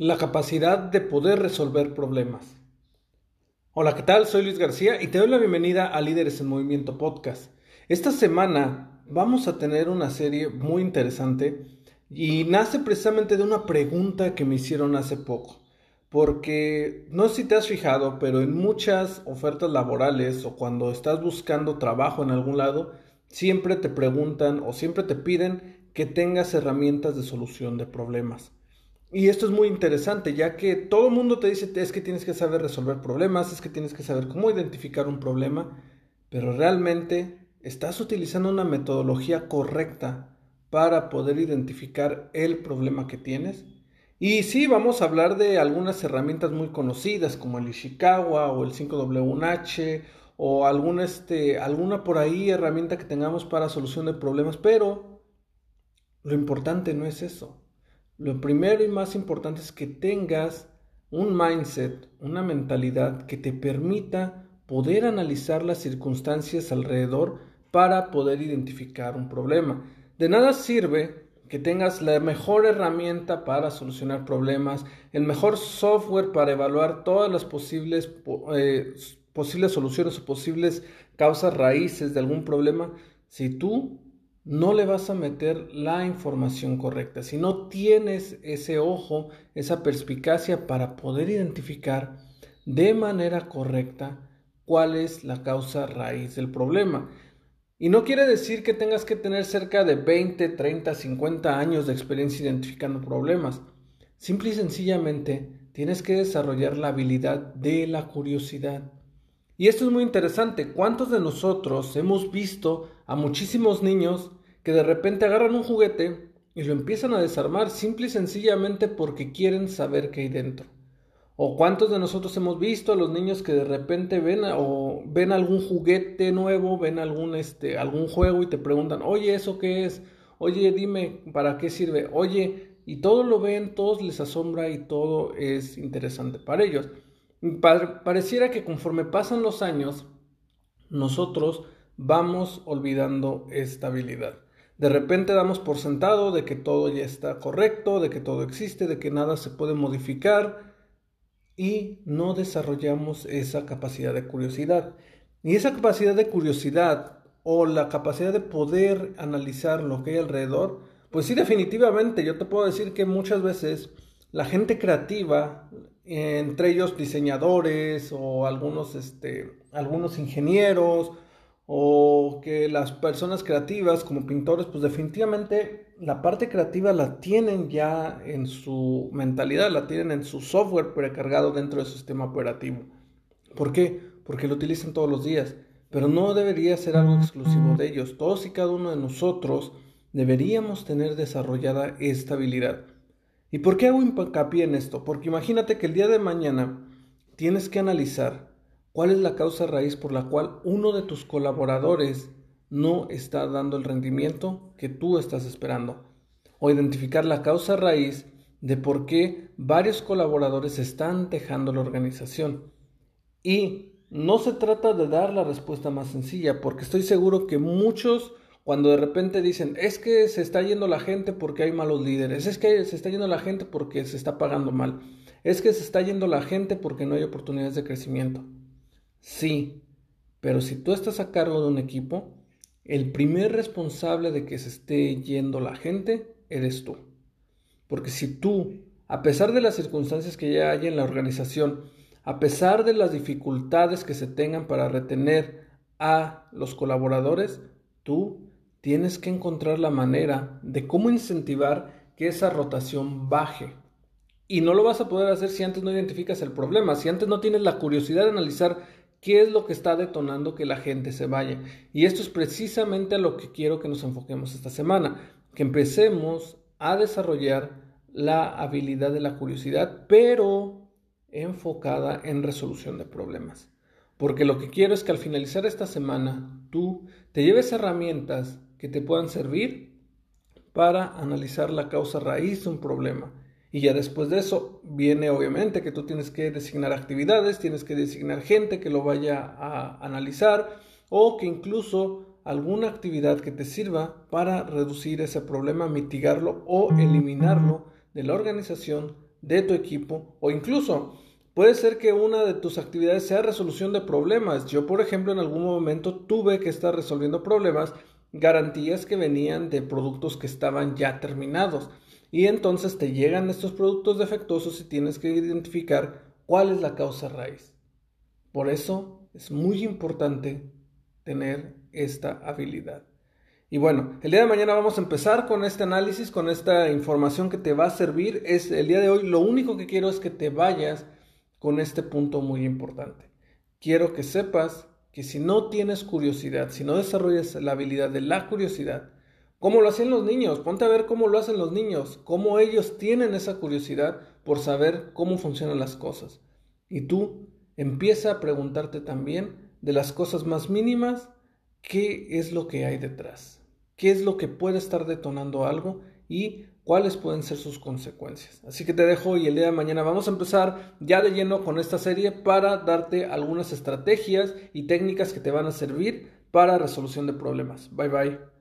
La capacidad de poder resolver problemas. Hola, ¿qué tal? Soy Luis García y te doy la bienvenida a Líderes en Movimiento Podcast. Esta semana vamos a tener una serie muy interesante y nace precisamente de una pregunta que me hicieron hace poco. Porque no sé si te has fijado, pero en muchas ofertas laborales o cuando estás buscando trabajo en algún lado, siempre te preguntan o siempre te piden que tengas herramientas de solución de problemas. Y esto es muy interesante, ya que todo el mundo te dice es que tienes que saber resolver problemas, es que tienes que saber cómo identificar un problema, pero realmente estás utilizando una metodología correcta para poder identificar el problema que tienes. Y sí, vamos a hablar de algunas herramientas muy conocidas como el Ishikawa o el 5W1H o alguna, este, alguna por ahí herramienta que tengamos para solución de problemas, pero lo importante no es eso. Lo primero y más importante es que tengas un mindset, una mentalidad que te permita poder analizar las circunstancias alrededor para poder identificar un problema. De nada sirve que tengas la mejor herramienta para solucionar problemas, el mejor software para evaluar todas las posibles, eh, posibles soluciones o posibles causas raíces de algún problema, si tú no le vas a meter la información correcta. Si no tienes ese ojo, esa perspicacia para poder identificar de manera correcta cuál es la causa raíz del problema. Y no quiere decir que tengas que tener cerca de 20, 30, 50 años de experiencia identificando problemas. Simple y sencillamente tienes que desarrollar la habilidad de la curiosidad. Y esto es muy interesante. ¿Cuántos de nosotros hemos visto a muchísimos niños que de repente agarran un juguete y lo empiezan a desarmar simple y sencillamente porque quieren saber qué hay dentro. ¿O cuántos de nosotros hemos visto a los niños que de repente ven o ven algún juguete nuevo, ven algún este algún juego y te preguntan, "Oye, ¿eso qué es? Oye, dime, ¿para qué sirve? Oye, y todo lo ven, todos les asombra y todo es interesante para ellos. pareciera que conforme pasan los años, nosotros vamos olvidando esta habilidad. De repente damos por sentado de que todo ya está correcto, de que todo existe, de que nada se puede modificar y no desarrollamos esa capacidad de curiosidad. Y esa capacidad de curiosidad o la capacidad de poder analizar lo que hay alrededor, pues sí, definitivamente, yo te puedo decir que muchas veces la gente creativa, entre ellos diseñadores o algunos, este, algunos ingenieros, o que las personas creativas como pintores, pues definitivamente la parte creativa la tienen ya en su mentalidad, la tienen en su software precargado dentro del sistema operativo. ¿Por qué? Porque lo utilizan todos los días, pero no debería ser algo exclusivo de ellos. Todos y cada uno de nosotros deberíamos tener desarrollada esta habilidad. ¿Y por qué hago hincapié en esto? Porque imagínate que el día de mañana tienes que analizar ¿Cuál es la causa raíz por la cual uno de tus colaboradores no está dando el rendimiento que tú estás esperando? O identificar la causa raíz de por qué varios colaboradores están dejando la organización. Y no se trata de dar la respuesta más sencilla, porque estoy seguro que muchos cuando de repente dicen, es que se está yendo la gente porque hay malos líderes, es que se está yendo la gente porque se está pagando mal, es que se está yendo la gente porque no hay oportunidades de crecimiento. Sí, pero si tú estás a cargo de un equipo, el primer responsable de que se esté yendo la gente eres tú. Porque si tú, a pesar de las circunstancias que ya hay en la organización, a pesar de las dificultades que se tengan para retener a los colaboradores, tú tienes que encontrar la manera de cómo incentivar que esa rotación baje. Y no lo vas a poder hacer si antes no identificas el problema, si antes no tienes la curiosidad de analizar qué es lo que está detonando que la gente se vaya. Y esto es precisamente a lo que quiero que nos enfoquemos esta semana, que empecemos a desarrollar la habilidad de la curiosidad, pero enfocada en resolución de problemas. Porque lo que quiero es que al finalizar esta semana tú te lleves herramientas que te puedan servir para analizar la causa raíz de un problema. Y ya después de eso viene obviamente que tú tienes que designar actividades, tienes que designar gente que lo vaya a analizar o que incluso alguna actividad que te sirva para reducir ese problema, mitigarlo o eliminarlo de la organización, de tu equipo o incluso puede ser que una de tus actividades sea resolución de problemas. Yo, por ejemplo, en algún momento tuve que estar resolviendo problemas, garantías que venían de productos que estaban ya terminados. Y entonces te llegan estos productos defectuosos y tienes que identificar cuál es la causa raíz. Por eso es muy importante tener esta habilidad. Y bueno, el día de mañana vamos a empezar con este análisis, con esta información que te va a servir. Es el día de hoy, lo único que quiero es que te vayas con este punto muy importante. Quiero que sepas que si no tienes curiosidad, si no desarrollas la habilidad de la curiosidad, como lo hacen los niños, ponte a ver cómo lo hacen los niños, cómo ellos tienen esa curiosidad por saber cómo funcionan las cosas. Y tú empieza a preguntarte también de las cosas más mínimas, qué es lo que hay detrás qué es lo que puede estar detonando algo y cuáles pueden ser sus consecuencias. Así que te dejo y el día de mañana vamos a empezar ya de lleno con esta serie para darte algunas estrategias y técnicas que te van a servir para resolución de problemas. Bye bye.